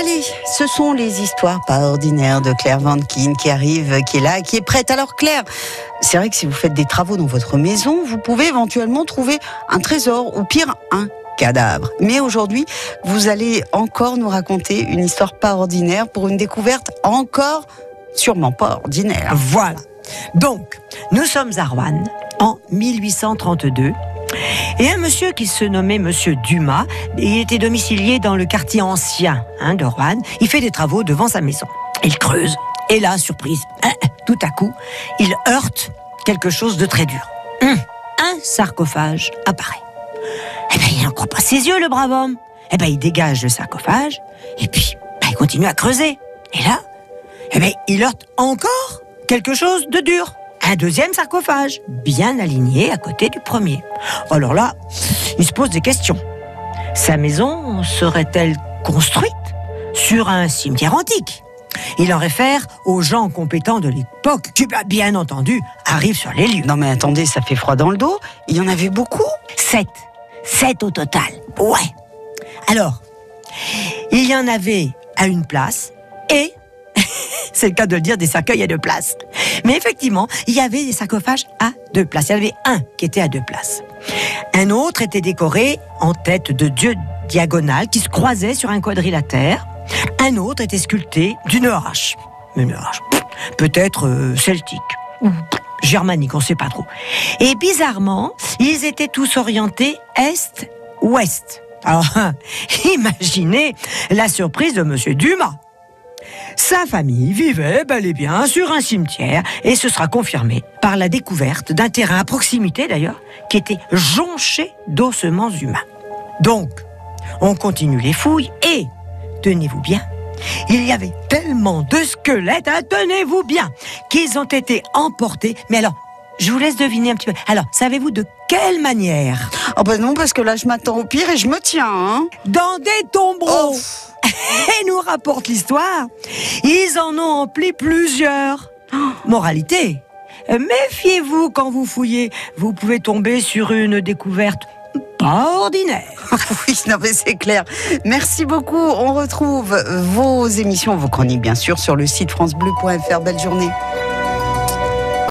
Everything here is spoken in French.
Allez, ce sont les histoires pas ordinaires de Claire Van Kien qui arrive, qui est là, qui est prête. Alors Claire, c'est vrai que si vous faites des travaux dans votre maison, vous pouvez éventuellement trouver un trésor ou pire un cadavre. Mais aujourd'hui, vous allez encore nous raconter une histoire pas ordinaire pour une découverte encore sûrement pas ordinaire. Voilà. Donc, nous sommes à Rouen en 1832. Et un monsieur qui se nommait Monsieur Dumas, il était domicilié dans le quartier ancien hein, de Rouen. Il fait des travaux devant sa maison. Il creuse. Et là, surprise, hein, tout à coup, il heurte quelque chose de très dur. Hum, un sarcophage apparaît. Eh bien, il n'en croit pas ses yeux, le brave homme. Eh bien, il dégage le sarcophage, et puis, ben, il continue à creuser. Et là, eh bien, il heurte encore quelque chose de dur. Un deuxième sarcophage, bien aligné à côté du premier. Alors là, il se pose des questions. Sa maison serait-elle construite sur un cimetière antique? Il en réfère aux gens compétents de l'époque, qui, bah, bien entendu, arrivent sur les lieux. Non mais attendez, ça fait froid dans le dos. Il y en avait beaucoup? Sept. Sept au total. Ouais. Alors, il y en avait à une place et, c'est le cas de le dire, des cercueils à deux places. Mais effectivement, il y avait des sarcophages à deux places. Il y en avait un qui était à deux places. Un autre était décoré en tête de dieu diagonale qui se croisait sur un quadrilatère. Un autre était sculpté d'une hache. Une hache. Peut-être euh, celtique ou germanique, on ne sait pas trop. Et bizarrement, ils étaient tous orientés est-ouest. Alors, imaginez la surprise de Monsieur Dumas. Sa famille vivait bel et bien sur un cimetière et ce sera confirmé par la découverte d'un terrain à proximité d'ailleurs qui était jonché d'ossements humains. Donc, on continue les fouilles et, tenez-vous bien, il y avait tellement de squelettes, hein, tenez-vous bien, qu'ils ont été emportés. Mais alors, je vous laisse deviner un petit peu. Alors, savez-vous de quelle manière? Oh ben non, parce que là je m'attends au pire et je me tiens. Hein. Dans des tombereaux. Oh. Et nous rapporte l'histoire. Ils en ont empli plusieurs. Moralité. Méfiez-vous quand vous fouillez. Vous pouvez tomber sur une découverte pas ordinaire. oui, non mais c'est clair. Merci beaucoup. On retrouve vos émissions, vos chroniques bien sûr sur le site francebleu.fr. Belle journée.